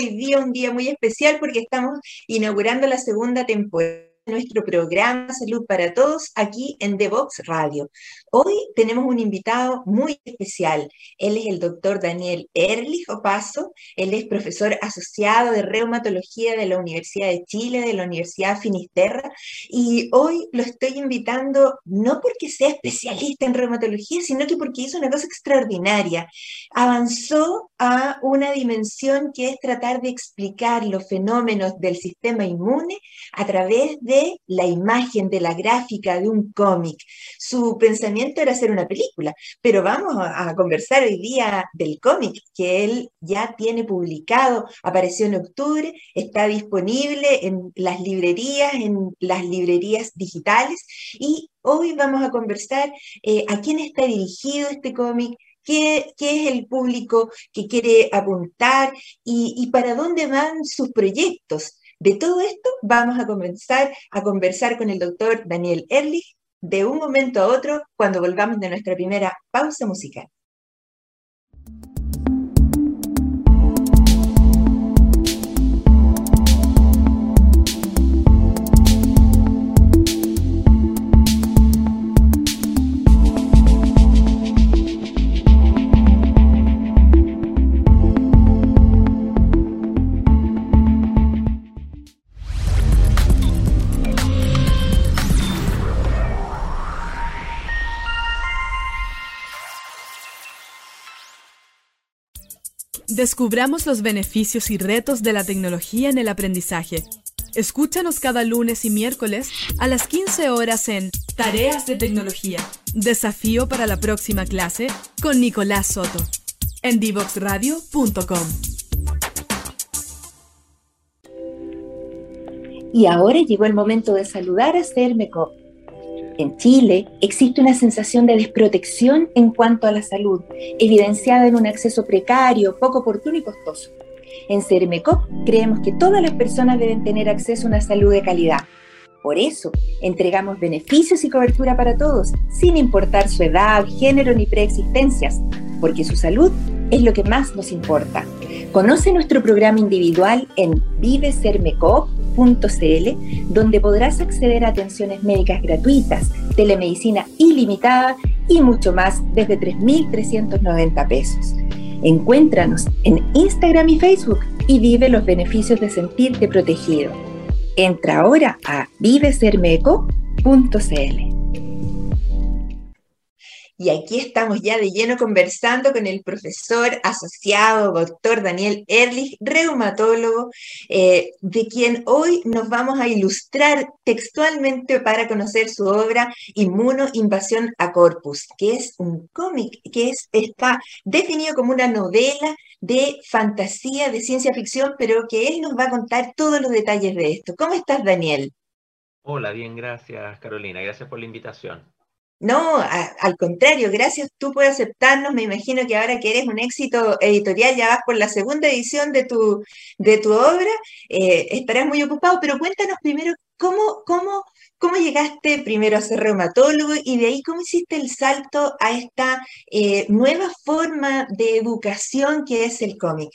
Hoy día un día muy especial porque estamos inaugurando la segunda temporada nuestro programa Salud para Todos aquí en The Box Radio. Hoy tenemos un invitado muy especial. Él es el doctor Daniel Erlich Opaso. Él es profesor asociado de reumatología de la Universidad de Chile, de la Universidad Finisterra. Y hoy lo estoy invitando no porque sea especialista en reumatología, sino que porque hizo una cosa extraordinaria. Avanzó a una dimensión que es tratar de explicar los fenómenos del sistema inmune a través de la imagen, de la gráfica, de un cómic. Su pensamiento era hacer una película, pero vamos a, conversar hoy día del cómic que él ya tiene publicado, apareció en octubre, está disponible en las librerías, en las librerías digitales y hoy vamos a conversar eh, a quién está dirigido este cómic, Qué, es el público que quiere apuntar y, y, para dónde van sus proyectos. De todo esto vamos a comenzar a conversar con el doctor Daniel Erlich de un momento a otro cuando volvamos de nuestra primera pausa musical. Descubramos los beneficios y retos de la tecnología en el aprendizaje. Escúchanos cada lunes y miércoles a las 15 horas en Tareas de Tecnología. Desafío para la próxima clase con Nicolás Soto. En divoxradio.com. Y ahora llegó el momento de saludar a Cermeco en Chile existe una sensación de desprotección en cuanto a la salud, evidenciada en un acceso precario, poco oportuno y costoso. En CERMECOP creemos que todas las personas deben tener acceso a una salud de calidad. Por eso, entregamos beneficios y cobertura para todos, sin importar su edad, género ni preexistencias, porque su salud es lo que más nos importa. Conoce nuestro programa individual en vivesermecop.cl, donde podrás acceder a atenciones médicas gratuitas, telemedicina ilimitada y mucho más desde 3.390 pesos. Encuéntranos en Instagram y Facebook y vive los beneficios de sentirte protegido. Entra ahora a vivesermeco.cl. Y aquí estamos ya de lleno conversando con el profesor asociado, doctor Daniel Erlich, reumatólogo, eh, de quien hoy nos vamos a ilustrar textualmente para conocer su obra Inmunoinvasión a Corpus, que es un cómic que es, está definido como una novela de fantasía, de ciencia ficción, pero que él nos va a contar todos los detalles de esto. ¿Cómo estás, Daniel? Hola, bien, gracias, Carolina. Gracias por la invitación. No, al contrario, gracias tú por aceptarnos. Me imagino que ahora que eres un éxito editorial, ya vas por la segunda edición de tu, de tu obra, eh, estarás muy ocupado, pero cuéntanos primero cómo, cómo, cómo llegaste primero a ser reumatólogo y de ahí cómo hiciste el salto a esta eh, nueva forma de educación que es el cómic.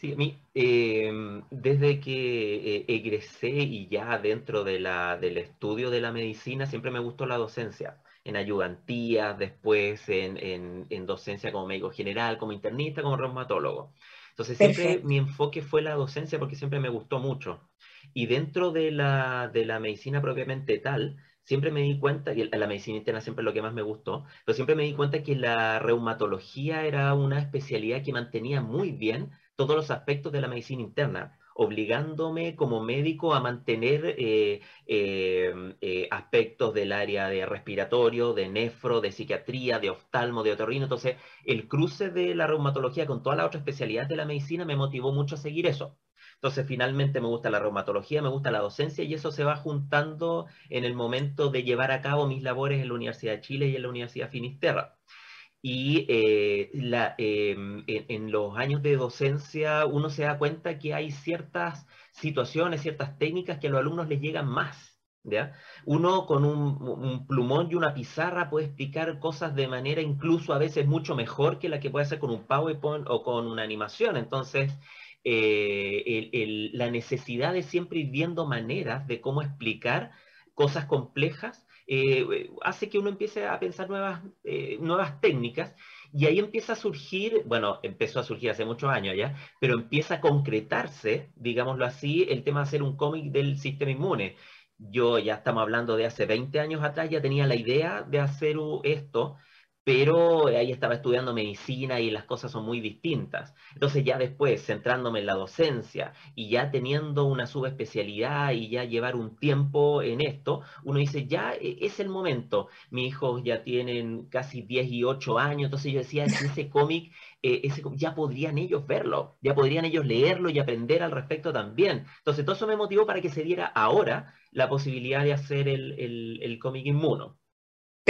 Sí, a mí, em, desde que eh, egresé y ya dentro de la, del estudio de la medicina, siempre me gustó la docencia, en ayudantía, después en, en, docencia como médico general, como internista, como reumatólogo. Entonces siempre mi enfoque fue la docencia porque siempre me gustó mucho. Y dentro de la, de la medicina propiamente tal, siempre me di cuenta, y la medicina interna siempre es lo que más me gustó, pero siempre me di cuenta que la reumatología era una especialidad que mantenía muy bien todos los aspectos de la medicina interna, obligándome como médico a mantener eh, eh, eh, aspectos del área de respiratorio, de nefro, de psiquiatría, de oftalmo, de otorrino. Entonces, el cruce de la reumatología con todas las otras especialidades de la medicina me motivó mucho a seguir eso. Entonces, finalmente me gusta la reumatología, me gusta la docencia y eso se va juntando en el momento de llevar a cabo mis labores en la Universidad de Chile y en la Universidad Finisterra. Y eh, em, en, los años de docencia uno se da cuenta que hay ciertas situaciones, ciertas técnicas que a los alumnos les llegan más. ¿ya? Uno con un, plumón y una pizarra puede explicar cosas de manera incluso a veces mucho mejor que la que puede hacer con un PowerPoint o con una animación. Entonces, eh, la necesidad de siempre ir viendo maneras de cómo explicar cosas complejas eh, hace que uno empiece a pensar nuevas, eh, nuevas técnicas y ahí empieza a surgir, bueno, empezó a surgir hace muchos años ya, pero empieza a concretarse, digámoslo así, el tema de hacer un cómic del sistema inmune. Yo ya estamos hablando de hace 20 años atrás, ya tenía la idea de hacer esto, pero ahí estaba estudiando medicina y las cosas son muy distintas. Entonces ya después, centrándome en la docencia y ya teniendo una subespecialidad y ya llevar un tiempo en esto, uno dice, ya e, es el momento. Mis hijos ya tienen casi 10 y 8 años, entonces yo decía, ese cómic, eh, ese, ya podrían ellos verlo, ya podrían ellos leerlo y aprender al respecto también. Entonces todo eso me motivó para que se diera ahora la posibilidad de hacer el, el, el cómic inmuno.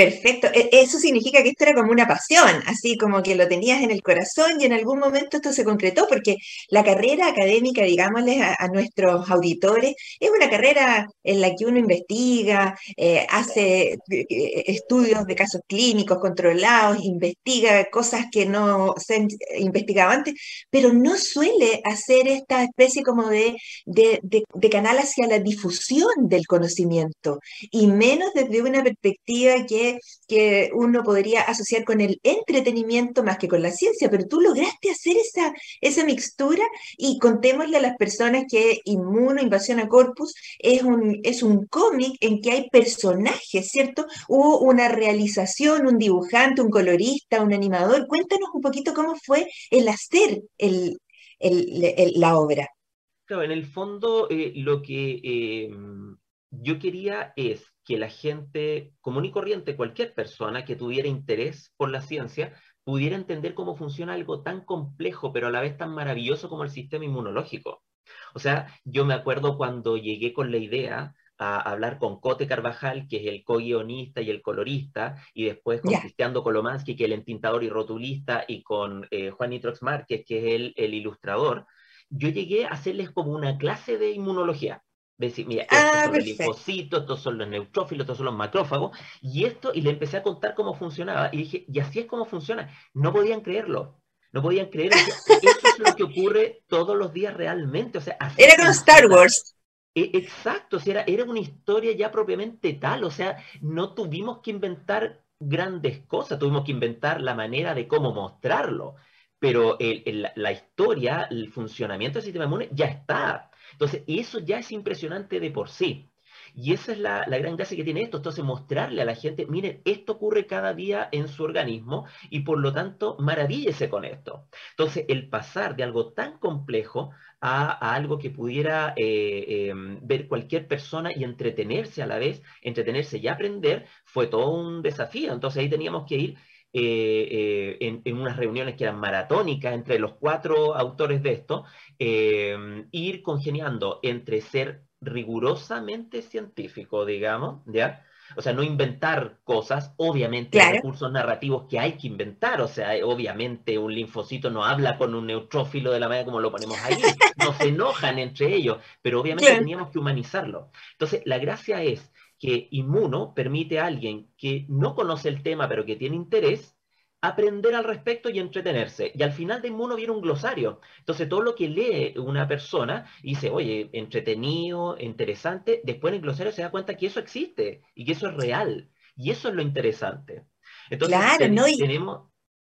Perfecto. E, eso significa que esto era como una pasión, así como que lo tenías en el corazón y en algún momento esto se concretó, porque la carrera académica, digámosles a, nuestros auditores, es una carrera en la que uno investiga, eh, hace eh, estudios de casos clínicos controlados, investiga cosas que no se han investigado antes, pero no suele hacer esta especie como de, de, de canal hacia la difusión del conocimiento, y menos desde una perspectiva que que, uno podría asociar con el entretenimiento más que con la ciencia, pero tú lograste hacer esa, esa mixtura y contémosle a las personas que Inmuno, Invasión a Corpus, es un, es un cómic en que hay personajes, ¿cierto? Hubo una realización, un dibujante, un colorista, un animador. Cuéntanos un poquito cómo fue el hacer el, la obra. Claro, en el fondo eh, lo que eh, yo quería es que la gente común y corriente, cualquier persona que tuviera interés por la ciencia, pudiera entender cómo funciona algo tan complejo, pero a la vez tan maravilloso como el sistema inmunológico. O sea, yo me acuerdo cuando llegué con la idea a hablar con Cote Carvajal, que es el co-guionista y el colorista, y después con Cristiano Kolomansky, que es el entintador y rotulista, y con eh, Juan Nitrox Márquez, que es el, el ilustrador, yo llegué a hacerles como una clase de inmunología decir, mira, estos ah, son los linfocitos, estos son los neutrófilos, estos son los macrófagos, y esto, y le empecé a contar cómo funcionaba, y dije, y así es como funciona. No podían creerlo, no podían creer, eso es lo que ocurre todos los días realmente, o sea, Era como Star Wars. E, exacto, o sea, era, era una historia ya propiamente tal, o sea, no tuvimos que inventar grandes cosas, tuvimos que inventar la manera de cómo mostrarlo, pero la historia, el funcionamiento del sistema inmune ya está, entonces, eso ya es impresionante de por sí. Y esa es la, gran gracia que tiene esto. Entonces, mostrarle a la gente, miren, esto ocurre cada día en su organismo y por lo tanto, maravíllese con esto. Entonces, el pasar de algo tan complejo a, algo que pudiera eh, em, ver cualquier persona y entretenerse a la vez, entretenerse y aprender, fue todo un desafío. Entonces, ahí teníamos que ir eh, eh, en, unas reuniones que eran maratónicas entre los cuatro autores de esto, eh, ir congeniando entre ser rigurosamente científico, digamos, ¿ya? O sea, no inventar cosas, obviamente hay recursos narrativos que hay que inventar, o sea, obviamente un linfocito no habla con un neutrófilo de la manera como lo ponemos ahí, no se enojan entre ellos, pero obviamente teníamos que humanizarlo. Entonces, la gracia es que Inmuno permite a alguien que no conoce el tema pero que tiene interés aprender al respecto y entretenerse. Y al final de Inmuno viene un glosario. Entonces todo lo que lee una persona dice, oye, entretenido, interesante, después en el glosario se da cuenta que eso existe y que eso es real. Y eso es lo interesante. Entonces claro, no, tenemos,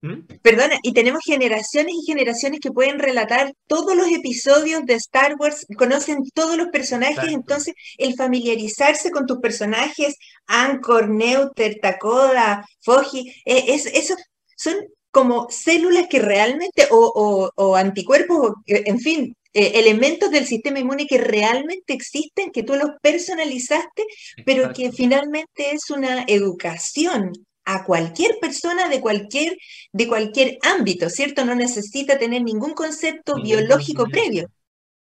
¿Mm? Perdona, y tenemos generaciones y generaciones que pueden relatar todos los episodios de Star Wars, conocen todos los personajes, entonces el familiarizarse con tus personajes, Anchor, Neuter, Takoda, Foji, eh, es, eso son como células que realmente, o, anticuerpos, en fin, eh, elementos del sistema inmune que realmente existen, que tú los personalizaste, pero que finalmente es una educación a cualquier persona de cualquier, de cualquier ámbito, ¿cierto? No necesita tener ningún concepto biológico previo.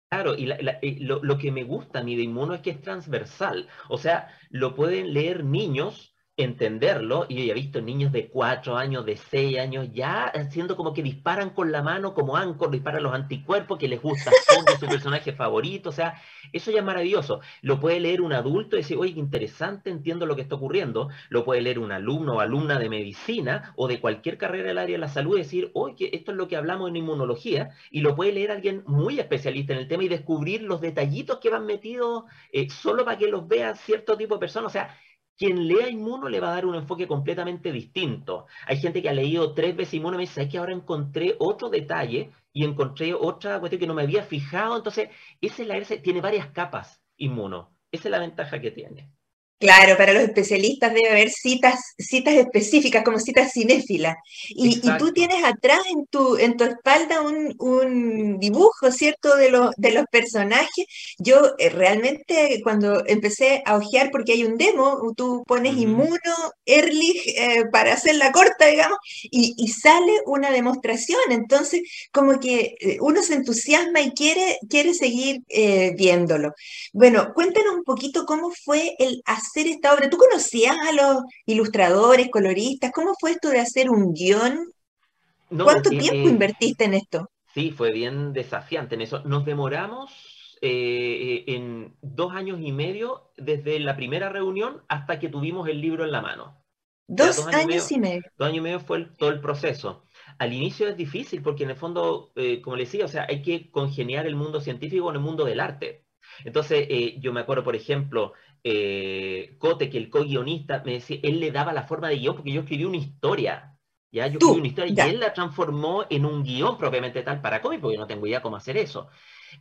Claro, y, lo, que me gusta a mí de Inmuno es que es transversal, o sea, lo pueden leer niños entenderlo, y yo he visto niños de 4 años, de 6 años, ya haciendo como que disparan con la mano, como Anchor, disparan los anticuerpos, que les gusta su personaje favorito, o sea, eso ya es maravilloso. Lo puede leer un adulto y decir, oye, interesante, entiendo lo que está ocurriendo. Lo puede leer un alumno o alumna de medicina o de cualquier carrera del área de la salud y decir, oye, esto es lo que hablamos en inmunología, y lo puede leer alguien muy especialista en el tema y descubrir los detallitos que van metidos eh, solo para que los vea cierto tipo de personas. O sea, quien lea Inmuno le va a dar un enfoque completamente distinto. Hay gente que ha leído tres veces Inmuno y me dice, es que ahora encontré otro detalle y encontré otra cuestión que no me había fijado. Entonces, ese la tiene varias capas Inmuno. Esa es la ventaja que tiene. Claro, para los especialistas debe haber citas, citas específicas, como citas cinéfilas. Y, tú tienes atrás en tu, en tu espalda un, dibujo, ¿cierto?, de, los de los personajes. Yo eh, realmente cuando empecé a ojear, porque hay un demo, tú pones Inmuno, Ehrlich, eh, para hacer la corta, digamos, y, sale una demostración. Entonces, como que eh, uno se entusiasma y quiere, quiere seguir viéndolo. Bueno, cuéntanos un poquito cómo fue el hacer hacer esta obra? ¿Tú conocías a los ilustradores, coloristas? ¿Cómo fue esto de hacer un guion? ¿Cuánto tiempo invertiste en esto? Sí, fue bien desafiante en eso. Nos demoramos eh, en dos años y medio desde la primera reunión hasta que tuvimos el libro en la mano. Dos, años, y medio, Dos años y medio fue todo el proceso. Al inicio es difícil porque en el fondo, eh, como le decía, o sea, hay que congeniar el mundo científico con el mundo del arte. Entonces, eh, yo me acuerdo, por ejemplo, eh, Cote, que el co-guionista, me decía, él le daba la forma de guion porque yo escribí una historia. ¿ya? Yo escribí una historia y él la transformó en un guion propiamente tal para cómic, porque yo no tengo idea cómo hacer eso.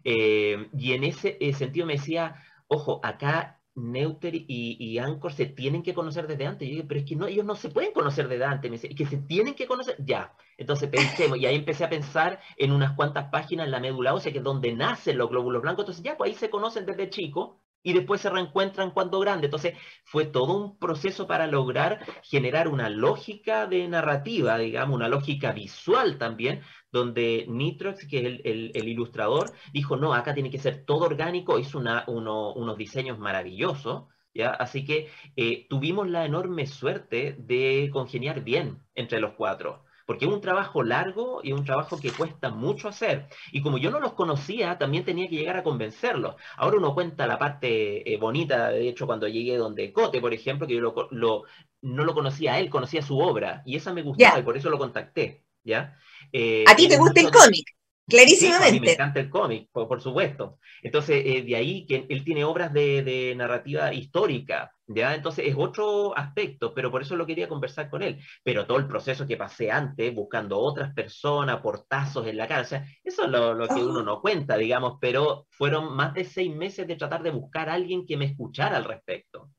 Eh, y en ese eh, sentido me decía, ojo, acá Neuter y, y, Anchor se tienen que conocer desde antes. yo dije, pero es que no, ellos no se pueden conocer desde antes. Me decía, que se tienen que conocer, ya. Entonces pensemos, y ahí empecé a pensar en unas cuantas páginas en la médula ósea, que es donde nacen los glóbulos blancos. Entonces ya, pues ahí se conocen desde chico y después se reencuentran cuando grande. Entonces fue todo un proceso para lograr generar una lógica de narrativa, digamos, una lógica visual también, donde Nitrox, que es el, ilustrador, dijo, no, acá tiene que ser todo orgánico, hizo una, unos diseños maravillosos. ¿Ya? Así que eh, tuvimos la enorme suerte de congeniar bien entre los cuatro porque es un trabajo largo y un trabajo que cuesta mucho hacer. Y como yo no los conocía, también tenía que llegar a convencerlos. Ahora uno cuenta la parte eh, bonita, de hecho, cuando llegué donde Cote, por ejemplo, que yo lo, no lo conocía a él, conocía su obra, y esa me gustaba y por eso lo contacté. ¿ya? Eh, ¿A ti te gusta el cómic? Clarísimamente. a mí me encanta el cómic, por, supuesto. Entonces, eh, de ahí que él tiene obras de, narrativa histórica, ¿ya? Entonces es otro aspecto, pero por eso lo quería conversar con él. Pero todo el proceso que pasé antes, buscando otras personas, portazos en la casa, eso es lo, que uno oh. no cuenta, digamos, pero fueron más de seis meses de tratar de buscar a alguien que me escuchara al respecto.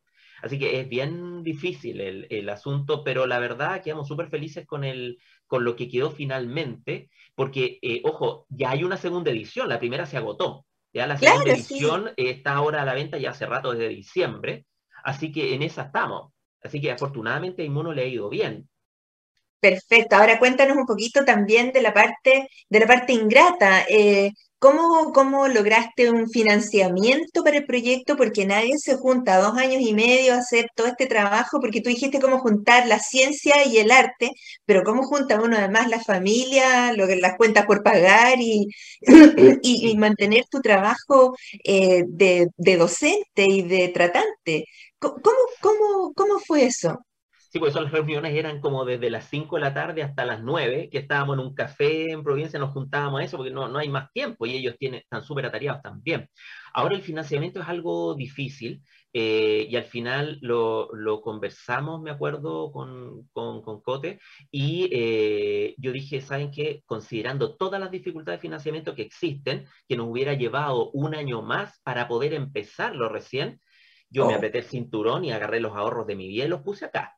Así que es bien difícil el, el asunto, pero la verdad quedamos súper felices con, el, con lo que quedó finalmente, porque, eh, ojo, ya hay una segunda edición, la primera se agotó. Ya la segunda edición está ahora a la venta ya hace rato, desde diciembre, así que en esa estamos. Así que afortunadamente a Inmuno le ha ido bien. Perfecto. Ahora cuéntanos un poquito también de la parte, de la parte ingrata. Eh, ¿Cómo, lograste un financiamiento para el proyecto? Porque nadie se junta dos años y medio a hacer todo este trabajo, porque tú dijiste cómo juntar la ciencia y el arte, pero ¿cómo junta uno además la familia, lo, las cuentas por pagar y, y, mantener tu trabajo eh, de, docente y de tratante? ¿Cómo, cómo, cómo fue eso? Sí, pues las reuniones eran como desde las 5 de la tarde hasta las 9, que estábamos en un café en Provincia, nos juntábamos a eso porque no, no hay más tiempo y ellos tienen, están súper atareados también. Ahora el financiamiento es algo difícil eh, y al final lo, lo, conversamos, me acuerdo, con, con, con Cote y eh, yo dije, ¿saben qué? Considerando todas las dificultades de financiamiento que existen, que nos hubiera llevado un año más para poder empezarlo recién, yo me oh. apreté el cinturón y agarré los ahorros de mi vida y los puse acá.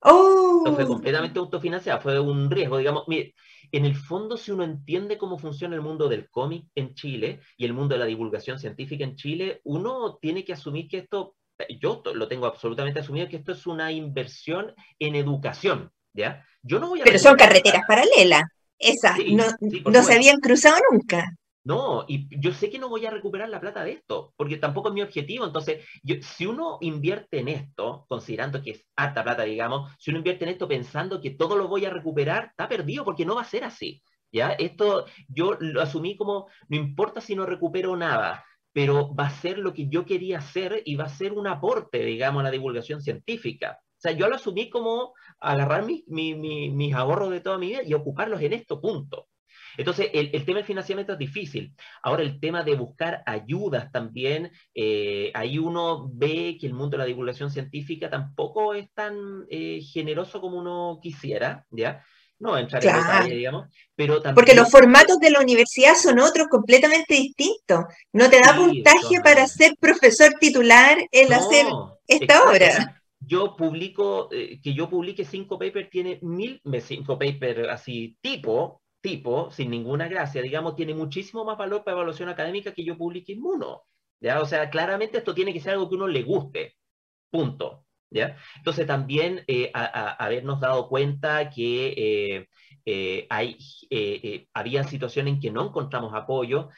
Oh. fue completamente autofinanciada, fue un riesgo, digamos. Mire, en el fondo, si uno entiende cómo funciona el mundo del cómic en Chile y el mundo de la divulgación científica en Chile, uno tiene que asumir que esto, yo lo tengo absolutamente asumido, que esto es una inversión en educación, ¿ya? Yo no voy a Pero son carreteras paralelas, esas, no, no se habían cruzado nunca. No, y yo sé que no voy a recuperar la plata de esto, porque tampoco es mi objetivo. Entonces, si uno invierte en esto, considerando que es harta plata, digamos, si uno invierte en esto pensando que todo lo voy a recuperar, está perdido porque no va a ser así. ¿ya? Esto yo lo asumí como, no importa si no recupero nada, pero va a ser lo que yo quería hacer y va a ser un aporte, digamos, a la divulgación científica. O sea, yo lo asumí como agarrar mis ahorros de toda mi vida y ocuparlos en esto, punto. Entonces, el, tema del financiamiento es difícil. Ahora, el tema de buscar ayudas también, eh, ahí uno ve que el mundo de la divulgación científica tampoco es tan eh, generoso como uno quisiera, ¿ya? no entrar en detalle, digamos, pero también... Porque los formatos de la universidad son otros completamente distintos. No te da puntaje para ser profesor titular el hacer esta obra. Yo publico, eh, que yo publique cinco papers tiene mil, cinco papers así tipo, tipo, sin ninguna gracia, digamos, tiene muchísimo más valor para evaluación académica que yo publique en. ¿ya? O sea, claramente esto tiene que ser algo que uno le guste. Punto. ¿ya? Entonces también eh, habernos dado cuenta que eh, eh, hay, eh, eh, había situaciones en que no encontramos apoyo.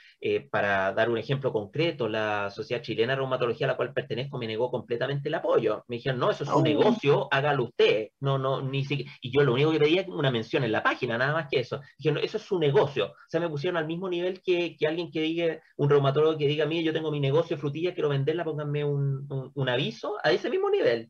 para dar un ejemplo concreto, la Sociedad Chilena de Reumatología a la cual pertenezco me negó completamente el apoyo. Me dijeron, no, eso es un oh. negocio, hágalo usted. No, no, ni siquiera. Y yo lo único que pedía era una mención en la página, nada más que eso. Dijeron, eso es su negocio. O sea, me pusieron al mismo nivel que, que alguien que diga, un reumatólogo que diga, mire, yo tengo mi negocio de frutilla, quiero venderla, pónganme un, un aviso, a ese mismo nivel.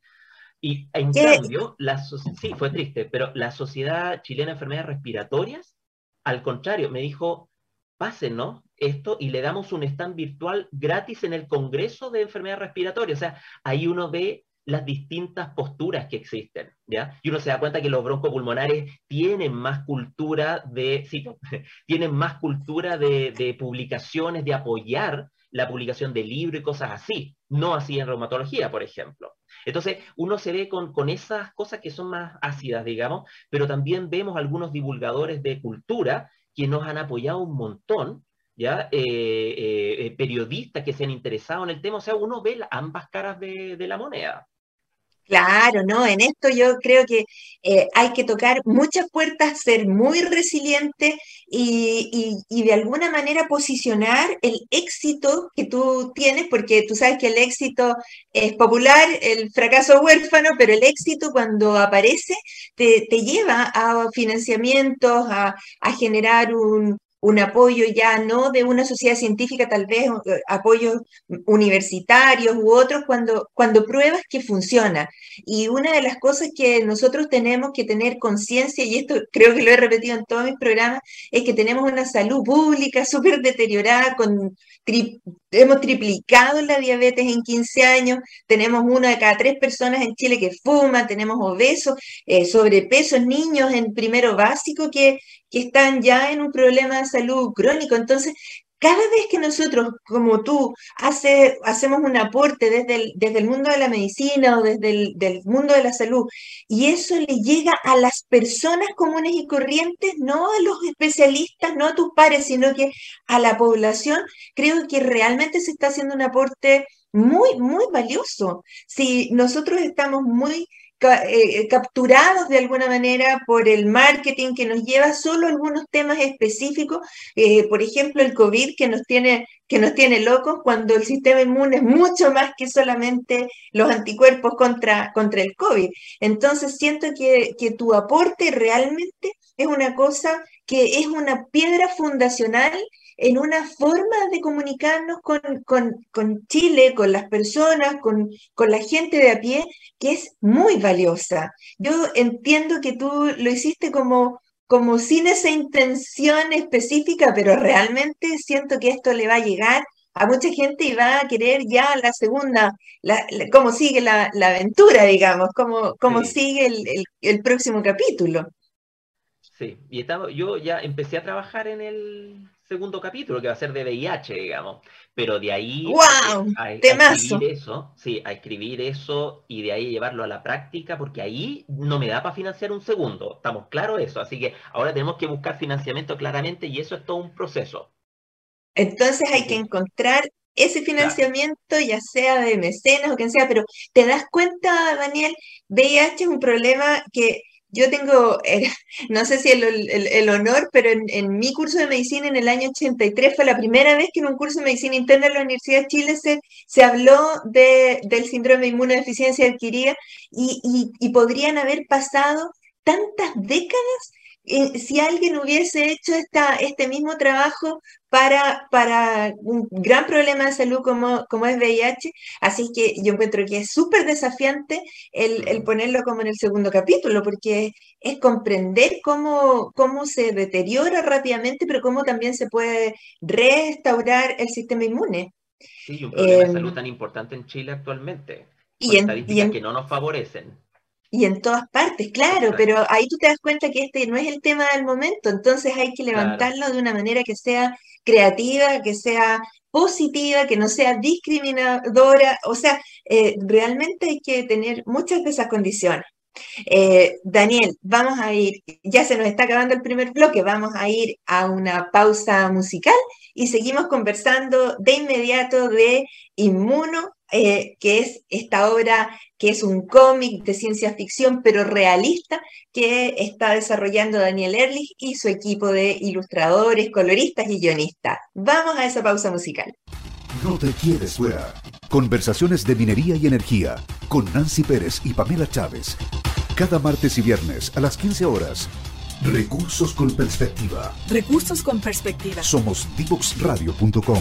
Y en cambio, la sí, fue triste, pero la Sociedad Chilena de Enfermedades Respiratorias, al contrario, me dijo, pásenos esto y le damos un stand virtual gratis en el Congreso de Enfermedades Respiratorias. O sea, ahí uno ve las distintas posturas que existen, ¿ya? Y uno se da cuenta que los broncopulmonares tienen más cultura de, sí, tienen más cultura de, de publicaciones, de apoyar la publicación de libros y cosas así, no así en reumatología, por ejemplo. Entonces, uno se ve con, esas cosas que son más ácidas, digamos, pero también vemos algunos divulgadores de cultura que nos han apoyado un montón, ¿ya? Eh, eh, eh, periodistas que se han interesado en el tema, o sea, uno ve ambas caras de la moneda. Claro, ¿no? En esto yo creo que eh, hay que tocar muchas puertas, ser muy resiliente y, de alguna manera posicionar el éxito que tú tienes, porque tú sabes que el éxito es popular, el fracaso huérfano, pero el éxito cuando aparece te, lleva a financiamientos, a generar un, un apoyo ya no de una sociedad científica, tal vez eh, apoyos universitarios u otros, cuando, cuando pruebas que funciona. Y una de las cosas que nosotros tenemos que tener conciencia, y esto creo que lo he repetido en todos mis programas, es que tenemos una salud pública súper deteriorada, con hemos triplicado la diabetes en 15 años, tenemos una de cada tres personas en Chile que fuma, tenemos obesos, eh, sobrepesos, niños en primero básico que, que están ya en un problema de salud crónico. Entonces, cada vez que nosotros, como tú, hace, hacemos un aporte desde el, desde el mundo de la medicina o desde el mundo de la salud, y eso le llega a las personas comunes y corrientes, no a los especialistas, no a tus pares, sino que a la población, creo que realmente se está haciendo un aporte muy, muy valioso. Si nosotros estamos muy capturados de alguna manera por el marketing que nos lleva solo a algunos temas específicos, eh, por ejemplo el COVID que nos tiene que nos tiene locos cuando el sistema inmune es mucho más que solamente los anticuerpos contra, contra el COVID. Entonces siento que, que tu aporte realmente es una cosa que es una piedra fundacional en una forma de comunicarnos con, Chile, con las personas, con, la gente de a pie, que es muy valiosa. Yo entiendo que tú lo hiciste como, como sin esa intención específica, pero realmente siento que esto le va a llegar a mucha gente y va a querer ya la segunda, cómo sigue la, aventura, digamos, cómo, cómo sigue el, el, próximo capítulo. Sí, y estaba, yo ya empecé a trabajar en el segundo capítulo, que va a ser de VIH, digamos. Pero de ahí a, escribir eso, sí, a escribir eso y de ahí llevarlo a la práctica, porque ahí no me da para financiar un segundo. Estamos claros eso. Así que ahora tenemos que buscar financiamiento claramente y eso es todo un proceso. Entonces hay que encontrar ese financiamiento, ya sea de mecenas o quien sea, pero te das cuenta, Daniel, VIH es un problema que yo tengo, eh, no sé si el, honor, pero en, mi curso de medicina en el año 83 fue la primera vez que en un curso de medicina interna de la Universidad de Chile se, habló de, del síndrome de inmunodeficiencia adquirida y, podrían haber pasado tantas décadas si alguien hubiese hecho esta, este mismo trabajo para, para un gran problema de salud como, como es VIH, así que yo encuentro que es súper desafiante el, ponerlo como en el segundo capítulo, porque es comprender cómo, cómo se deteriora rápidamente, pero cómo también se puede restaurar el sistema inmune. Sí, un problema de salud tan importante en Chile actualmente. Y en, estadísticas que no nos favorecen. Y en todas partes, claro, pero ahí tú te das cuenta que este no es el tema del momento, entonces hay que levantarlo de una manera que sea creativa, que sea positiva, que no sea discriminadora, o sea, eh, realmente hay que tener muchas de esas condiciones. Eh, Daniel, vamos a ir, ya se nos está acabando el primer bloque, vamos a ir a una pausa musical y seguimos conversando de inmediato de Inmuno eh, que es esta obra que es un cómic de ciencia ficción, pero realista, que está desarrollando Daniel Erlich y su equipo de ilustradores, coloristas y guionistas. Vamos a esa pausa musical. No te quedes fuera. Conversaciones de minería y energía con Nancy Pérez y Pamela Chávez. Cada martes y viernes a las 15 horas. Recursos con perspectiva. Recursos con perspectiva. Somos divoxradio.com.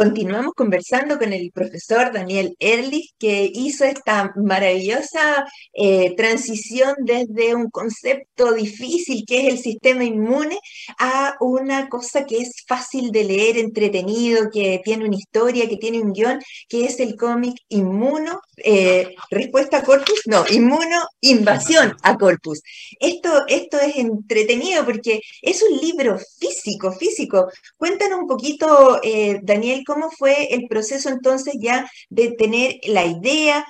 Continuamos conversando con el profesor Daniel Erlich, que hizo esta maravillosa eh, transición desde un concepto difícil que es el sistema inmune a una cosa que es fácil de leer, entretenido, que tiene una historia, que tiene un guion, que es el cómic Inmuno, eh, respuesta a corpus, no, Inmuno, invasión a corpus. Esto, esto es entretenido porque es un libro físico, físico. Cuéntanos un poquito, eh, Daniel, cómo fue el proceso entonces ya de tener la idea,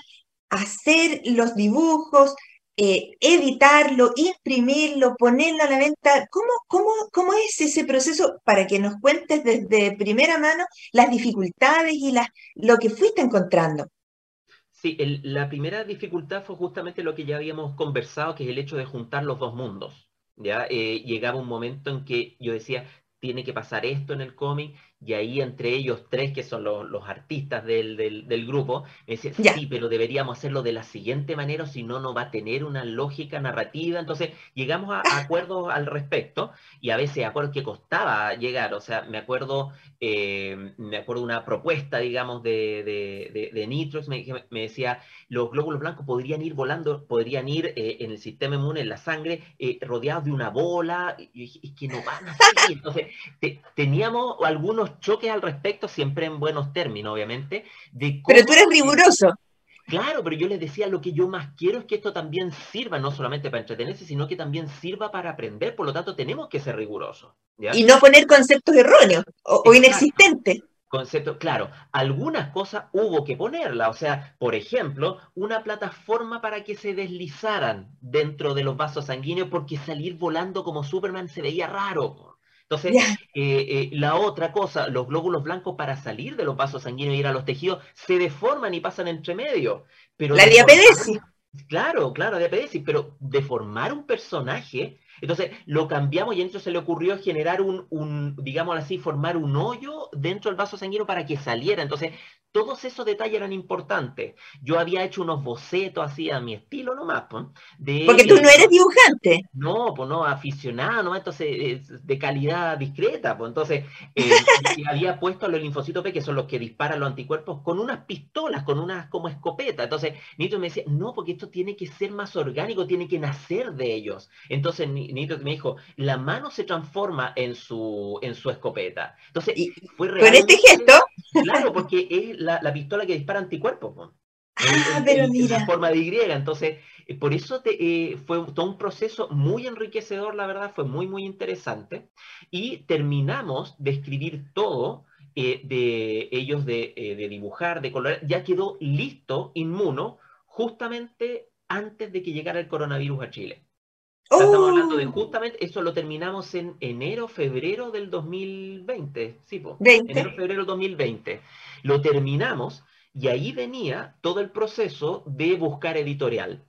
hacer los dibujos, eh, editarlo, imprimirlo, ponerlo a la venta. ¿Cómo, cómo, ¿Cómo es ese proceso para que nos cuentes desde primera mano las dificultades y las, lo que fuiste encontrando? Sí, la primera dificultad fue justamente lo que ya habíamos conversado, que es el hecho de juntar los dos mundos. ¿ya? Eh, llegaba un momento en que yo decía, tiene que pasar esto en el cómic y ahí entre ellos tres, que son los, artistas del, grupo, me decían, sí, pero deberíamos hacerlo de la siguiente manera, o si no, no va a tener una lógica narrativa. Entonces, llegamos a, acuerdos al respecto, y a veces acuerdos que costaba llegar. O sea, me acuerdo, eh, me acuerdo una propuesta, digamos, de, de, de, Nitrox, me, me, decía, los glóbulos blancos podrían ir volando, podrían ir eh, en el sistema inmune, en la sangre, eh, rodeados de una bola, y es que no van así. Entonces, teníamos algunos choques al respecto, siempre en buenos términos, obviamente. De pero tú eres riguroso. Claro, pero yo les decía, lo que yo más quiero es que esto también sirva no solamente para entretenerse, sino que también sirva para aprender, por lo tanto tenemos que ser rigurosos. Y no poner conceptos erróneos o, inexistentes. Concepto, claro, algunas cosas hubo que ponerla, o sea, por ejemplo, una plataforma para que se deslizaran dentro de los vasos sanguíneos porque salir volando como Superman se veía raro. Entonces, eh, eh, la otra cosa, los glóbulos blancos para salir de los vasos sanguíneos y ir a los tejidos se deforman y pasan entre medio. Pero la diabetes. Claro, claro, diabetes, pero deformar un personaje, entonces lo cambiamos y entonces se le ocurrió generar un, un, digamos así, formar un hoyo dentro del vaso sanguíneo para que saliera. Entonces todos esos detalles eran importantes. Yo había hecho unos bocetos así a mi estilo nomás. Pues, de, Porque tú no eres dibujante. No, pues no, aficionado nomás, entonces de calidad discreta. Pues entonces eh, había puesto a los linfocitos P, que son los que disparan los anticuerpos, con unas pistolas, con unas como escopeta. Entonces Nito me decía, no, porque esto tiene que ser más orgánico, tiene que nacer de ellos. Entonces Nito me dijo, la mano se transforma en su, en su escopeta. Entonces, fue realmente... Con este gesto. Claro, porque es la, pistola que dispara anticuerpos. Ah, pero mira. En forma de Y. Entonces, eh, por eso te, fue todo un proceso muy enriquecedor, la verdad, fue muy, muy interesante. Y terminamos de escribir todo de ellos de, de, dibujar, de colorar, ya quedó listo Inmuno justamente antes de que llegara el coronavirus a Chile. Estamos hablando de oh. justamente, eso lo terminamos en enero, febrero del 2020, sí, po, enero, febrero del 2020. Lo terminamos y ahí venía todo el proceso de buscar editorial.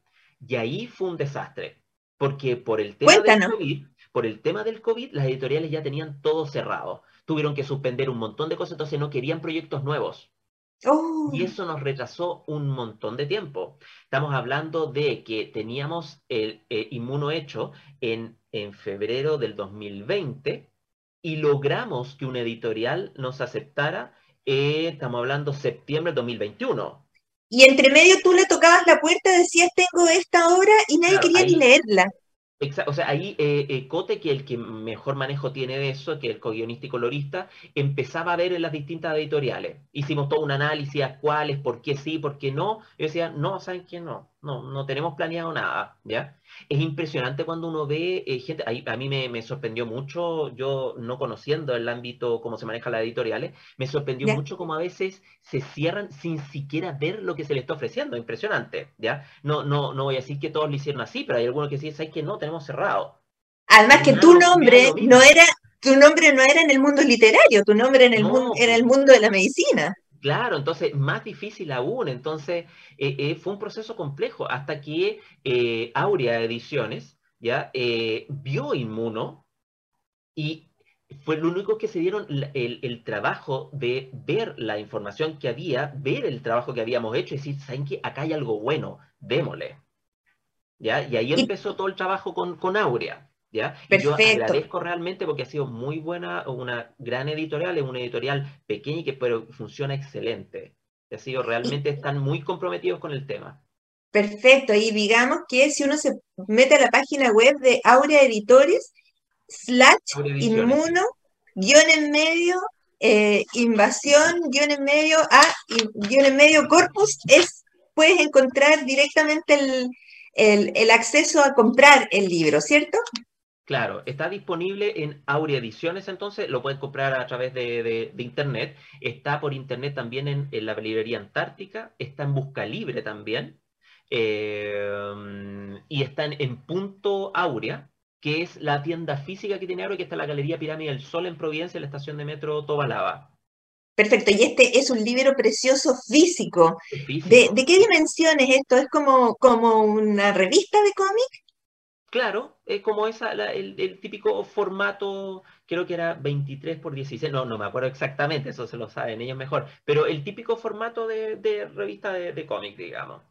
Y ahí fue un desastre, porque por el tema del COVID, por el tema del COVID, las editoriales ya tenían todo cerrado. Tuvieron que suspender un montón de cosas, entonces no querían proyectos nuevos. Y oh. eso nos retrasó un montón de tiempo. Estamos hablando de que teníamos el eh, inmuno hecho en, en febrero del 2020 y logramos que una editorial nos aceptara, eh, estamos hablando septiembre del 2021. Y entre medio tú le tocabas la puerta, decías, tengo esta obra y nadie quería ni leerla. O sea, ahí eh, eh, Cote, que el que mejor manejo tiene de eso, que el co-guionista y colorista, empezaba a ver en las distintas editoriales. Hicimos todo un análisis a cuáles, por qué sí, por qué no. Yo decía, no, ¿saben qué? No, no, no tenemos planeado nada, ¿ya? Es impresionante cuando uno ve eh, gente, a, mí me, sorprendió mucho, yo no conociendo el ámbito, cómo se manejan las editoriales, me sorprendió mucho cómo a veces se cierran sin siquiera ver lo que se les está ofreciendo, impresionante, ¿ya? No, no, no voy a decir que todos lo hicieron así, pero hay algunos que sí, ¿sabes que no? Tenemos cerrado. Además que tu nombre no era, tu nombre no era en el mundo literario, tu nombre en el mundo, era el mundo de la medicina. Claro, entonces más difícil aún. Entonces eh, eh, fue un proceso complejo hasta que eh, Aurea Ediciones ya vio Inmuno y fue lo único que se dieron el, trabajo de ver la información que había, ver el trabajo que habíamos hecho y decir, ¿saben qué? Acá hay algo bueno, démosle. ¿Ya? Y ahí empezó todo el trabajo con, con Aurea. ¿Ya? yo agradezco realmente porque ha sido muy buena, una gran editorial, es una editorial pequeña y que pero funciona excelente. Ha sido realmente, están muy comprometidos con el tema. Perfecto, y digamos que si uno se mete a la página web de Aurea Editores, slash inmuno, guion en medio, eh, invasión, guion en medio, a guion en medio, corpus, es, puedes encontrar directamente el, el, el acceso a comprar el libro, ¿cierto? Claro, está disponible en Aurea Ediciones, entonces lo pueden comprar a través de, internet. Está por internet también en, la librería Antártica, está en Busca Libre también. Eh, y está en, Punto Aurea, que es la tienda física que tiene Aurea, que está en la Galería Pirámide del Sol en Providencia, en la estación de metro Tobalaba. Perfecto, y este es un libro precioso físico. ¿De, qué dimensiones esto? ¿Es como, como una revista de cómic? Claro, es como esa, el, típico formato, creo que era 23 por 16, no, no me acuerdo exactamente, eso se lo saben ellos mejor, pero el típico formato de, revista de, cómic, digamos.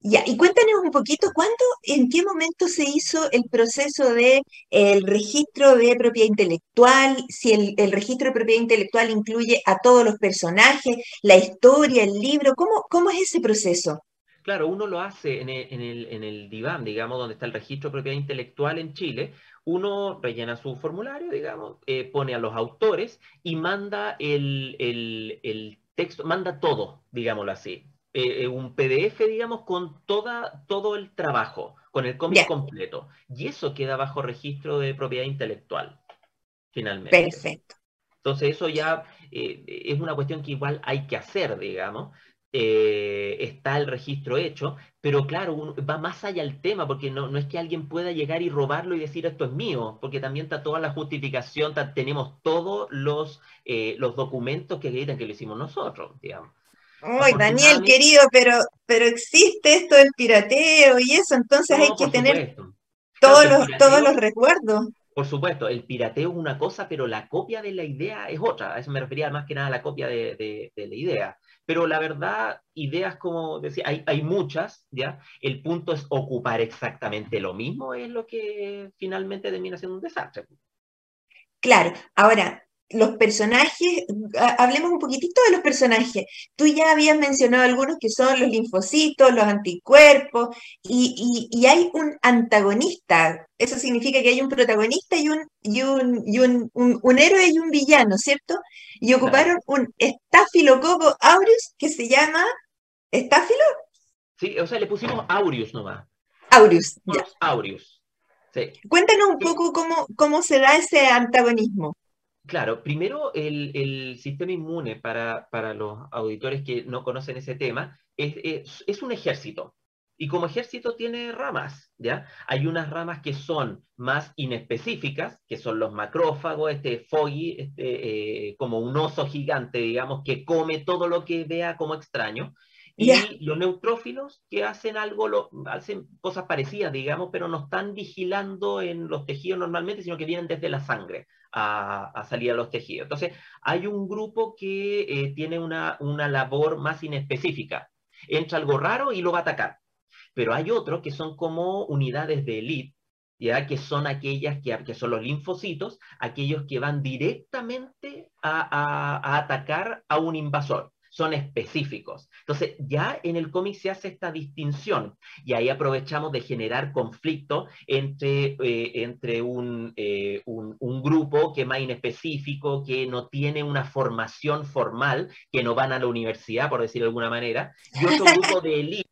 Ya, y cuéntanos un poquito, ¿cuándo, en qué momento se hizo el proceso de el registro de propiedad intelectual? Si el, el, registro de propiedad intelectual incluye a todos los personajes, la historia, el libro, ¿cómo, cómo es ese proceso? Claro, uno lo hace en el, en diván, digamos, donde está el registro de propiedad intelectual en Chile. Uno rellena su formulario, digamos, eh, pone a los autores y manda el, texto, manda todo, digámoslo así. Eh, eh, un PDF, digamos, con toda, todo el trabajo, con el cómic completo. Y eso queda bajo registro de propiedad intelectual, finalmente. Perfecto. Entonces eso ya es una cuestión que igual hay que hacer, digamos. Eh, está el registro hecho, pero claro, va más allá el tema, porque no, no, es que alguien pueda llegar y robarlo y decir esto es mío, porque también está toda la justificación, tenemos todos los, eh, los documentos que acreditan que lo hicimos nosotros, digamos. Ay, Daniel, querido, pero, pero existe esto del pirateo y eso, entonces hay que tener todos, los, todos los resguardos. Por supuesto, el pirateo es una cosa, pero la copia de la idea es otra. A eso me refería más que nada a la copia de, de la idea. Pero la verdad, ideas como decía, hay, hay muchas, ¿ya? El punto es ocupar exactamente lo mismo, es lo que finalmente termina siendo un desastre. Claro, ahora, los personajes, hablemos un poquitito de los personajes. Tú ya habías mencionado algunos que son los linfocitos, los anticuerpos, y, hay un antagonista. Eso significa que hay un protagonista y un, y un, y un, héroe y un villano, ¿cierto? Y ocuparon un estafilococo aureus que se llama... ¿Estáfilo? Sí, o sea, le pusimos aureus nomás. Aureus, ya. Aureus. Sí. Cuéntanos un poco cómo, cómo se da ese antagonismo. Claro, primero el, sistema inmune para, para, los auditores que no conocen ese tema es, es, es, un ejército. Y como ejército tiene ramas, ¿ya? Hay unas ramas que son más inespecíficas, que son los macrófagos, este foggy, este, eh, como un oso gigante, digamos, que come todo lo que vea como extraño. Y los neutrófilos que hacen algo, lo, hacen cosas parecidas, digamos, pero no están vigilando en los tejidos normalmente, sino que vienen desde la sangre a, a salir a los tejidos. Entonces, hay un grupo que eh, tiene una, una labor más inespecífica. Entra algo raro y lo va a atacar. Pero hay otros que son como unidades de élite, ¿ya? que son aquellas que, que, son los linfocitos, aquellos que van directamente a, a atacar a un invasor son específicos. Entonces, ya en el cómic se hace esta distinción y ahí aprovechamos de generar conflicto entre, eh, entre un, eh, un, un, grupo que es más inespecífico, que no tiene una formación formal, que no van a la universidad, por decirlo de alguna manera, y otro grupo de élite.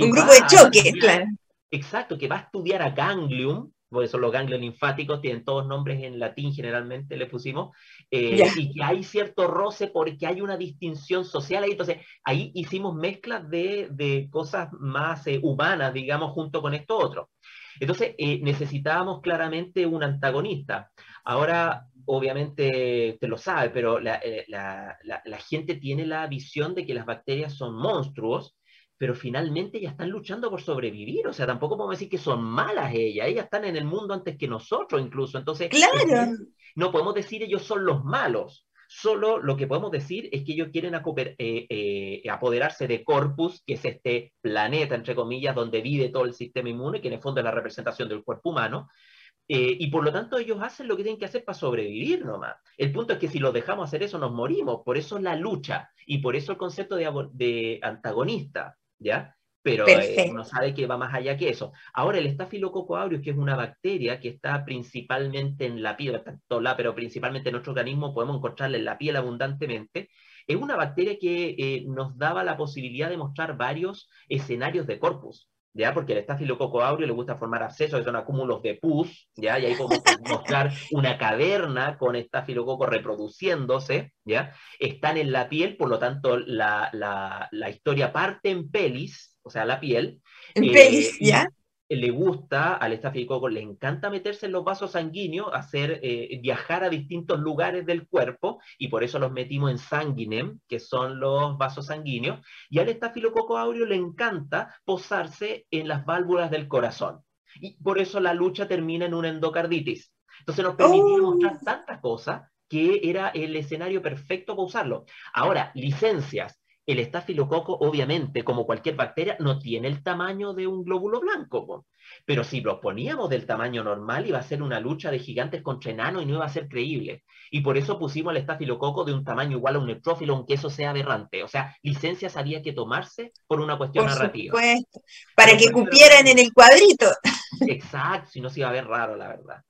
Un grupo de choque, claro. Exacto, que va a estudiar a Ganglium, por eso los ganglios linfáticos tienen todos nombres en latín, generalmente le pusimos, eh, yeah. y que hay cierto roce porque hay una distinción social ahí. Entonces, ahí hicimos mezclas de, de cosas más eh, humanas, digamos, junto con esto otro. Entonces, eh, necesitábamos claramente un antagonista. Ahora, obviamente, te lo sabe, pero la, eh, la, la, la gente tiene la visión de que las bacterias son monstruos pero finalmente ya están luchando por sobrevivir, o sea, tampoco podemos decir que son malas ellas, ellas están en el mundo antes que nosotros incluso, entonces claro. no podemos decir ellos son los malos, solo lo que podemos decir es que ellos quieren eh, eh, apoderarse de Corpus, que es este planeta, entre comillas, donde vive todo el sistema inmune, que en el fondo es la representación del cuerpo humano, eh, y por lo tanto ellos hacen lo que tienen que hacer para sobrevivir nomás. El punto es que si los dejamos hacer eso nos morimos, por eso la lucha y por eso el concepto de, de antagonista. ¿Ya? Pero eh, uno sabe que va más allá que eso. Ahora, el estafilococo aureus, que es una bacteria que está principalmente en la piel, está en todo lado, pero principalmente en nuestro organismo podemos encontrarla en la piel abundantemente, es una bacteria que eh, nos daba la posibilidad de mostrar varios escenarios de corpus. ¿Ya? Porque el estafilococo aureo le gusta formar abscesos, que son acúmulos de pus, ¿ya? Y ahí podemos mostrar una caverna con estafilococo reproduciéndose, ¿ya? Están en la piel, por lo tanto, la, la, la historia parte en pelis, o sea, la piel. En eh, pelis, ¿ya? Le gusta al estafilococo, le encanta meterse en los vasos sanguíneos, hacer eh, viajar a distintos lugares del cuerpo, y por eso los metimos en sanguinem, que son los vasos sanguíneos, y al estafilococo aureo le encanta posarse en las válvulas del corazón. Y por eso la lucha termina en una endocarditis. Entonces nos permitía oh. mostrar tantas cosas que era el escenario perfecto para usarlo. Ahora, licencias el estafilococo, obviamente, como cualquier bacteria, no tiene el tamaño de un glóbulo blanco. ¿no? Pero si lo poníamos del tamaño normal, iba a ser una lucha de gigantes contra enanos y no iba a ser creíble. Y por eso pusimos el estafilococo de un tamaño igual a un neutrófilo, aunque eso sea aberrante. O sea, licencias había que tomarse por una cuestión por narrativa. Supuesto. Para Pero que cupieran en el cuadrito. Exacto, si no se iba a ver raro, la verdad.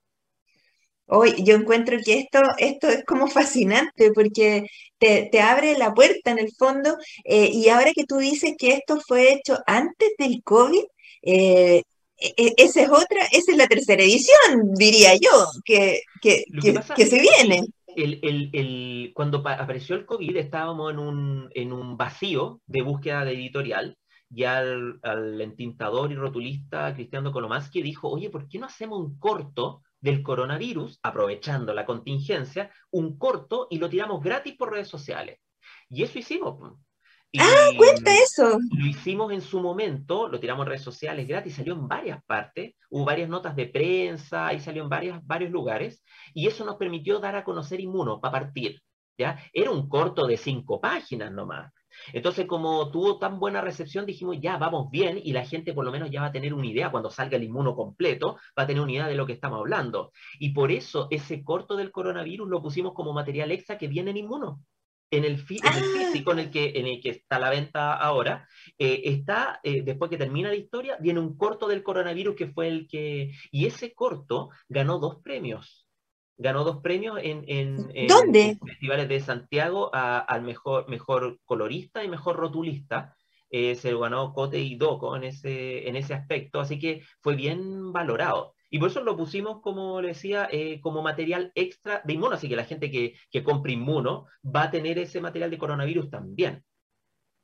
Hoy yo encuentro que esto, esto es como fascinante porque te, te abre la puerta en el fondo eh, y ahora que tú dices que esto fue hecho antes del COVID, eh, esa es otra, esa es la tercera edición, diría yo, que, que, que, que, que se viene. El, el, el, cuando apareció el COVID estábamos en un, en un vacío de búsqueda de editorial y al, al entintador y rotulista Cristiano Kolomansky dijo, oye, ¿por qué no hacemos un corto del coronavirus, aprovechando la contingencia, un corto y lo tiramos gratis por redes sociales. Y eso hicimos. Y ah, cuenta eso. Lo hicimos en su momento, lo tiramos en redes sociales gratis, salió en varias partes, hubo varias notas de prensa y salió en varias, varios lugares, y eso nos permitió dar a conocer Inmuno para partir. ¿ya? Era un corto de cinco páginas nomás. Entonces, como tuvo tan buena recepción, dijimos, ya, vamos bien, y la gente por lo menos ya va a tener una idea, cuando salga el inmuno completo, va a tener una idea de lo que estamos hablando. Y por eso ese corto del coronavirus lo pusimos como material extra que viene en inmuno. En el, en el físico en el, que, en el que está a la venta ahora, eh, está, eh, después que termina la historia, viene un corto del coronavirus que fue el que... Y ese corto ganó dos premios ganó dos premios en, en, en, ¿Dónde? en festivales de Santiago al mejor, mejor colorista y mejor rotulista. eh, se lo ganó Cote y Doco en ese, en ese aspecto, así que fue bien valorado. Y por eso lo pusimos, como le decía, eh, como material extra de inmuno, así que la gente que, que compra inmuno va a tener ese material de coronavirus también.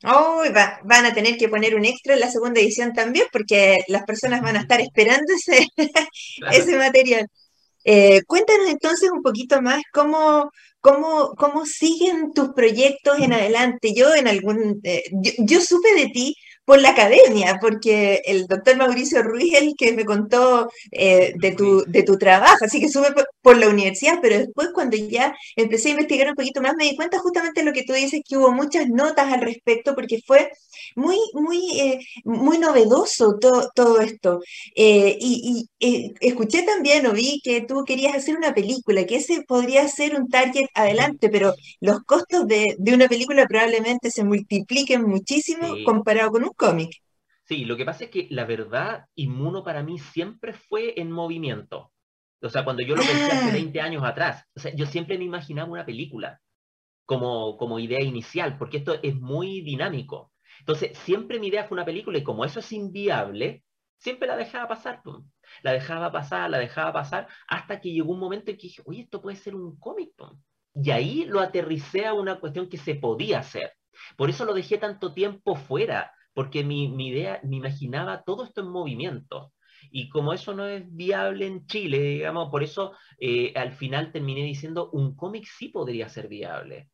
Oh, van a tener que poner un extra en la segunda edición también, porque las personas van a estar esperando ese, ese material. Eh, cuéntanos entonces un poquito más cómo, cómo, cómo siguen tus proyectos en adelante. Yo en algún, eh, yo, supe de ti por la academia, porque el doctor Mauricio Ruiz es el que me contó eh, de, tu, de tu trabajo, así que sube por, la universidad, pero después cuando ya empecé a investigar un poquito más me di cuenta justamente de lo que tú dices, que hubo muchas notas al respecto, porque fue muy, muy, eh, muy novedoso todo, todo esto. Eh, y, escuché también o vi que tú querías hacer una película, que ese podría ser un target adelante, pero los costos de, de una película probablemente se multipliquen muchísimo comparado con un cómic. Sí, lo que pasa es que la verdad, Inmuno para mí siempre fue en movimiento. O sea, cuando yo lo pensé hace 20 ah. años atrás, o sea, yo siempre me imaginaba una película como, como idea inicial, porque esto es muy dinámico. Entonces, siempre mi idea fue una película y como eso es inviable, siempre la dejaba pasar. La dejaba pasar, la dejaba pasar, hasta que llegó un momento en que dije, oye, esto puede ser un cómic. Y ahí lo aterricé a una cuestión que se podía hacer. Por eso lo dejé tanto tiempo fuera, porque mi, idea, me imaginaba todo esto en movimiento. Y como eso no es viable en Chile, digamos, por eso eh, al final terminé diciendo, un cómic sí podría ser viable.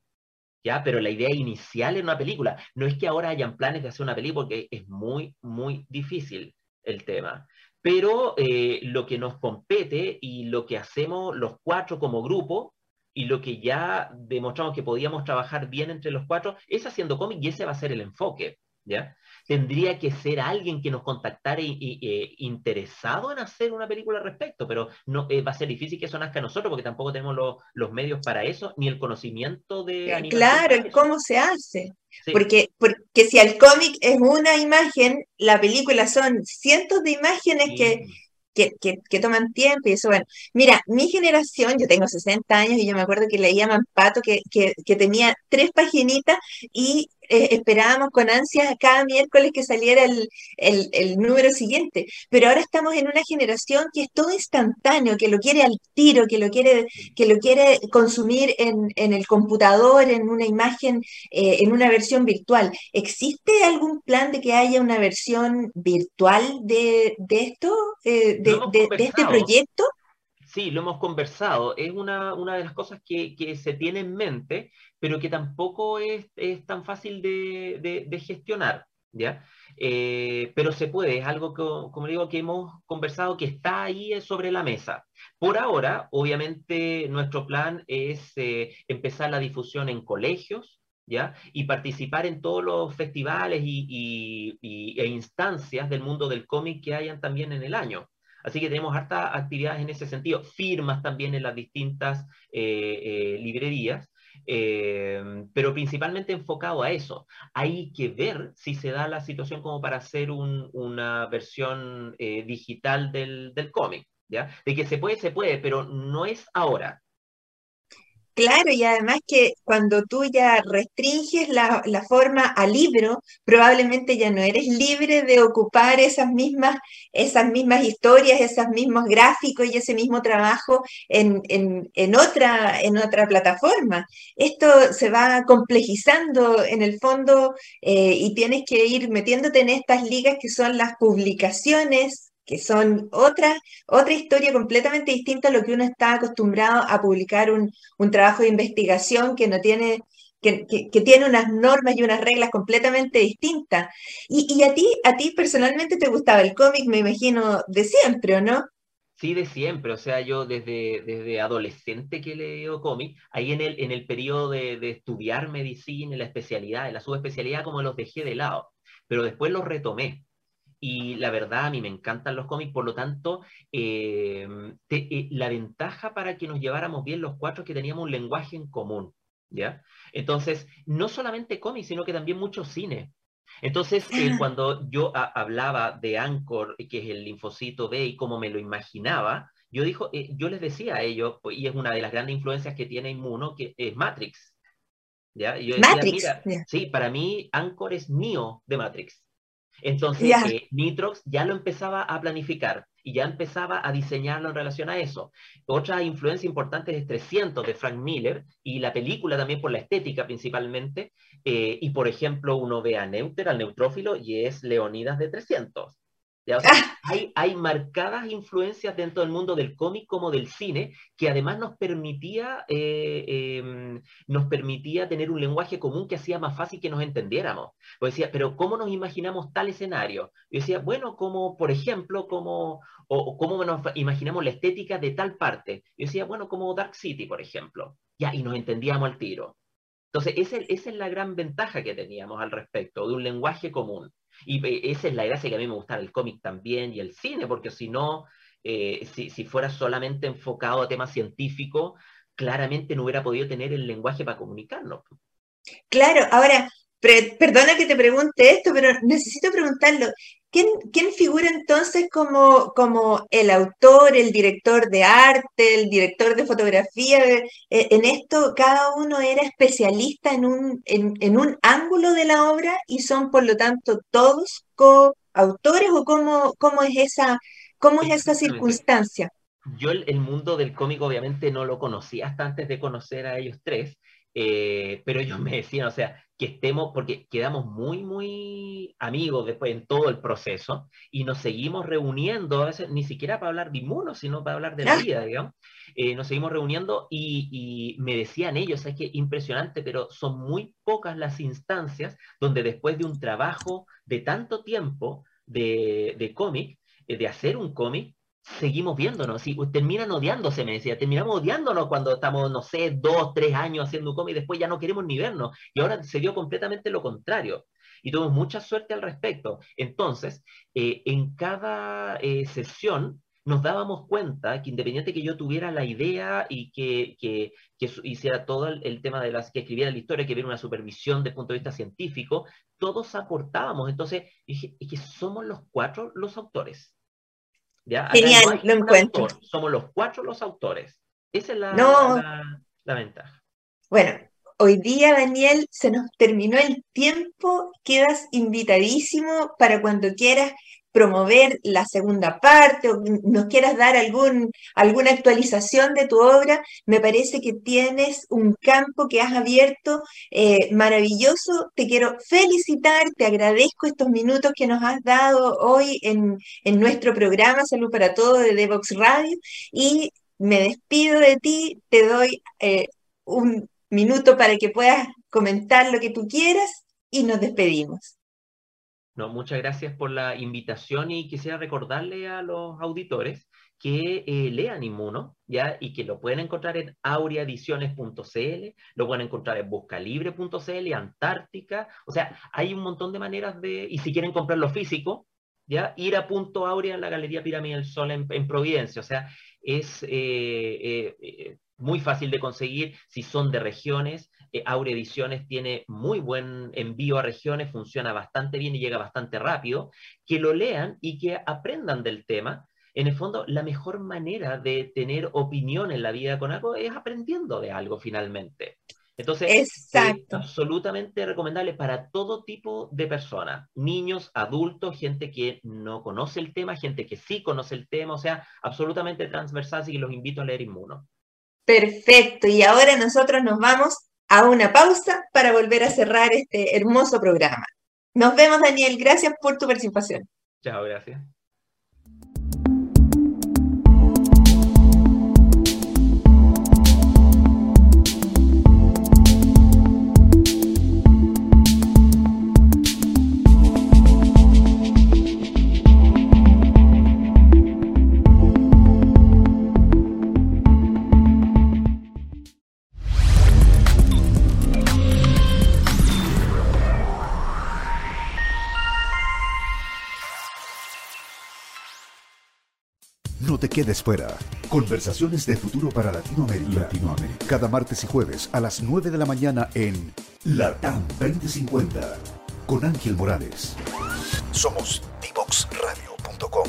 ¿Ya? Pero la idea inicial en una película, no es que ahora hayan planes de hacer una película, porque es muy, muy difícil el tema. Pero eh, lo que nos compete y lo que hacemos los cuatro como grupo, y lo que ya demostramos que podíamos trabajar bien entre los cuatro, es haciendo cómic y ese va a ser el enfoque. ¿ya? Tendría que ser alguien que nos contactara y, eh, interesado en hacer una película al respecto, pero no eh, va a ser difícil que eso nazca a nosotros porque tampoco tenemos los medios para eso, ni el conocimiento de eh, animación. Claro, cómo se hace. Porque, porque si el cómic es una imagen, la película son cientos de imágenes que, que, que, toman tiempo y eso, bueno. Mira, mi generación, yo tengo 60 años y yo me acuerdo que leía Mampato que, que, que tenía tres paginitas y eh, esperábamos con ansias cada miércoles que saliera el, el, número siguiente. Pero ahora estamos en una generación que es todo instantáneo, que lo quiere al tiro, que lo quiere, que lo quiere consumir en, en el computador, en una imagen, eh, en una versión virtual. ¿Existe algún plan de que haya una versión virtual de, de esto, eh, de, de, de este proyecto? Sí, lo hemos conversado. Es una, una de las cosas que, que, se tiene en mente, pero que tampoco es, es tan fácil de, de, gestionar. ¿ya? Eh, pero se puede, es algo que, como digo, que hemos conversado, que está ahí sobre la mesa. Por ahora, obviamente, nuestro plan es eh, empezar la difusión en colegios, ¿ya? Y participar en todos los festivales y, y, e instancias del mundo del cómic que hayan también en el año. Así que tenemos hartas actividades en ese sentido, firmas también en las distintas eh, eh, librerías, eh, pero principalmente enfocado a eso. Hay que ver si se da la situación como para hacer una versión digital del, del cómic. De que se puede, se puede, pero no es ahora. Claro, y además que cuando tú ya restringes la, forma al libro, probablemente ya no eres libre de ocupar esas mismas, esas mismas historias, esos mismos gráficos y ese mismo trabajo en, otra, en otra plataforma. Esto se va complejizando en el fondo eh, y tienes que ir metiéndote en estas ligas que son las publicaciones que son otra, otra historia completamente distinta a lo que uno está acostumbrado a publicar un, trabajo de investigación que no tiene, que, tiene unas normas y unas reglas completamente distintas. Y, a ti, a ti personalmente te gustaba el cómic, me imagino, de siempre, ¿o no? Sí, de siempre. O sea, yo desde, desde adolescente que leo cómic, ahí en el, en el periodo de, de estudiar medicina, la especialidad, la subespecialidad, como los dejé de lado. Pero después los retomé y la verdad, a mí me encantan los cómics, por lo tanto, eh, eh, la ventaja para que nos lleváramos bien los cuatro es que teníamos un lenguaje en común, ¿ya? Entonces, no solamente cómics, sino que también mucho cine. Entonces, eh, cuando yo hablaba de Anchor, que es el linfocito B, y cómo me lo imaginaba, yo, dijo, yo les decía a ellos, y es una de las grandes influencias que tiene Inmuno, que es Matrix. ¿ya? yo decía, Matrix. Mira, sí, para mí Anchor es Neo de Matrix. Entonces, eh, Nitrox ya lo empezaba a planificar y ya empezaba a diseñarlo en relación a eso. Otra influencia importante es 300 de Frank Miller y la película también por la estética principalmente. Eh, y por ejemplo, uno ve a Neuter, al neutrófilo, y es Leonidas de 300. Hay, marcadas influencias dentro del mundo del cómic como del cine que además nos permitía, eh, em, nos permitía tener un lenguaje común que hacía más fácil que nos entendiéramos. Pues decía, pero ¿cómo nos imaginamos tal escenario? Yo decía, bueno, como por ejemplo, como, o, cómo nos imaginamos la estética de tal parte. Yo decía, bueno, como Dark City, por ejemplo. Ya, y nos entendíamos al tiro. Entonces, esa es la gran ventaja que teníamos al respecto, de un lenguaje común. Y eh, esa es la gracia que a mí me gusta el cómic también y el cine, porque si no, eh, si, si, fuera solamente enfocado a temas científicos, claramente no hubiera podido tener el lenguaje para comunicarnos. Claro, ahora, perdona que te pregunte esto, pero necesito preguntarlo. ¿Quién, quién figura entonces como, como, el autor, el director de arte, el director de fotografía? Eh, en esto cada uno era especialista en un, en, un ángulo de la obra y son por lo tanto todos coautores o cómo, cómo es esa, cómo es esa circunstancia? Yo el, el mundo del cómic obviamente no lo conocía hasta antes de conocer a ellos tres. Eh, pero ellos me decían, o sea, que estemos, porque quedamos muy, muy amigos después en todo el proceso y nos seguimos reuniendo, a veces ni siquiera para hablar de inmuno, sino para hablar de la vida, digamos. Eh, nos seguimos reuniendo y, me decían ellos, es que impresionante, pero son muy pocas las instancias donde después de un trabajo de tanto tiempo de, de cómic, eh, de hacer un cómic, seguimos viéndonos, y terminan odiándose, me decía, terminamos odiándonos cuando estamos, no sé, dos, tres años haciendo un cómic y después ya no queremos ni vernos, y ahora se dio completamente lo contrario, y tuvimos mucha suerte al respecto. Entonces, eh, en cada eh, sesión nos dábamos cuenta que independiente que yo tuviera la idea y que, que, hiciera todo el, tema de las que escribiera la historia, que hubiera una supervisión desde el punto de vista científico, todos aportábamos. Entonces, dije, es que somos los cuatro los autores. Genial, lo encuentro. somos los cuatro los autores. Esa es la, la, ventaja. Bueno, hoy día, Daniel, se nos terminó el tiempo. Quedas invitadísimo para cuando quieras promover la segunda parte o nos quieras dar algún, alguna actualización de tu obra, me parece que tienes un campo que has abierto eh, maravilloso. Te quiero felicitar, te agradezco estos minutos que nos has dado hoy en, nuestro programa Salud para Todos de Devox Radio y me despido de ti, te doy eh, un minuto para que puedas comentar lo que tú quieras y nos despedimos. No, muchas gracias por la invitación y quisiera recordarle a los auditores que eh, lean Inmuno, ¿ya? Y que lo pueden encontrar en aureaediciones.cl, lo pueden encontrar en buscalibre.cl, Antártica, o sea, hay un montón de maneras de, y si quieren comprarlo físico, ¿ya? Ir a Punto Aurea en la Galería Pirámide del Sol en, Providencia, o sea, es eh, eh, muy fácil de conseguir si son de regiones, eh, Aure Ediciones tiene muy buen envío a regiones, funciona bastante bien y llega bastante rápido, que lo lean y que aprendan del tema. En el fondo, la mejor manera de tener opinión en la vida con algo es aprendiendo de algo finalmente. Entonces, es absolutamente recomendable para todo tipo de personas, niños, adultos, gente que no conoce el tema, gente que sí conoce el tema, o sea, absolutamente transversal, así que los invito a leer Inmuno. Perfecto, y ahora nosotros nos vamos a una pausa para volver a cerrar este hermoso programa. Nos vemos, Daniel. Gracias por tu participación. Chao, gracias. Te quedes fuera. Conversaciones de futuro para Latinoamérica. Latinoamérica. Cada martes y jueves a las 9 de la mañana en Latam 2050 con Ángel Morales. Somos divoxradio.com.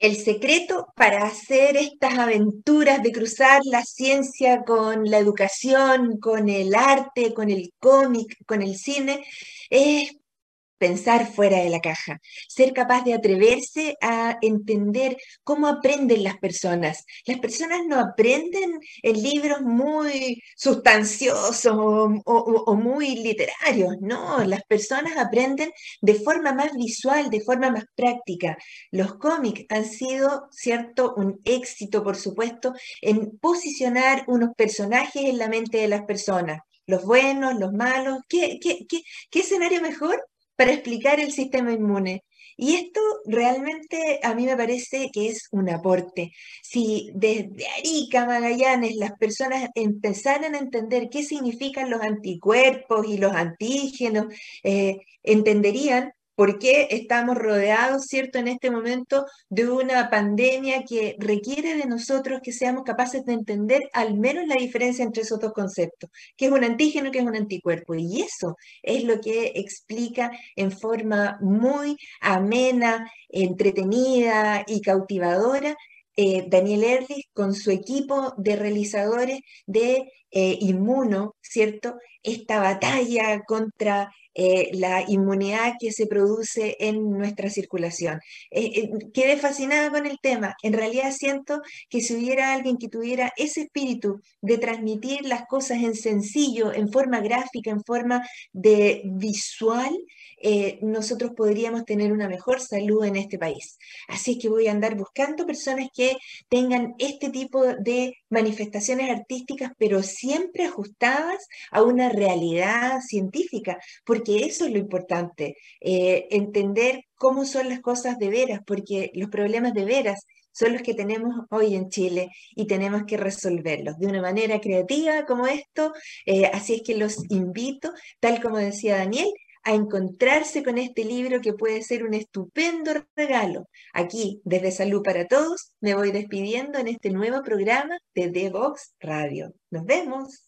el secreto para hacer estas aventuras de cruzar la ciencia con la educación, con el arte, con el cómic, con el cine, es pensar fuera de la caja, ser capaz de atreverse a entender cómo aprenden las personas. Las personas no aprenden en libros muy sustanciosos o, muy literarios, no, las personas aprenden de forma más visual, de forma más práctica. Los cómics han sido, cierto, un éxito, por supuesto, en posicionar unos personajes en la mente de las personas los buenos, los malos. ¿Qué, escenario mejor para explicar el sistema inmune. Y esto realmente a mí me parece que es un aporte. Si desde Arica, Magallanes, las personas empezaran a entender qué significan los anticuerpos y los antígenos, eh, entenderían ¿Por qué estamos rodeados, cierto, en este momento de una pandemia que requiere de nosotros que seamos capaces de entender al menos la diferencia entre esos dos conceptos, que es un antígeno, que es un anticuerpo? Y eso es lo que explica en forma muy amena, entretenida y cautivadora eh, Daniel Erlich con su equipo de realizadores de eh, Inmuno, ¿cierto? Esta batalla contra eh, la inmunidad que se produce en nuestra circulación. Eh, quedé fascinada con el tema. En realidad siento que si hubiera alguien que tuviera ese espíritu de transmitir las cosas en sencillo, en forma gráfica, en forma de visual, nosotros podríamos tener una mejor salud en este país. Así que voy a andar buscando personas que tengan este tipo de manifestaciones artísticas, pero siempre ajustadas a una realidad científica, porque eso es lo importante, eh, entender cómo son las cosas de veras, porque los problemas de veras son los que tenemos hoy en Chile y tenemos que resolverlos de una manera creativa como esto. Eh, así es que los invito, tal como decía Daniel, a encontrarse con este libro que puede ser un estupendo regalo. Aquí, desde Salud para Todos, me voy despidiendo en este nuevo programa de The Devox Radio. Nos vemos.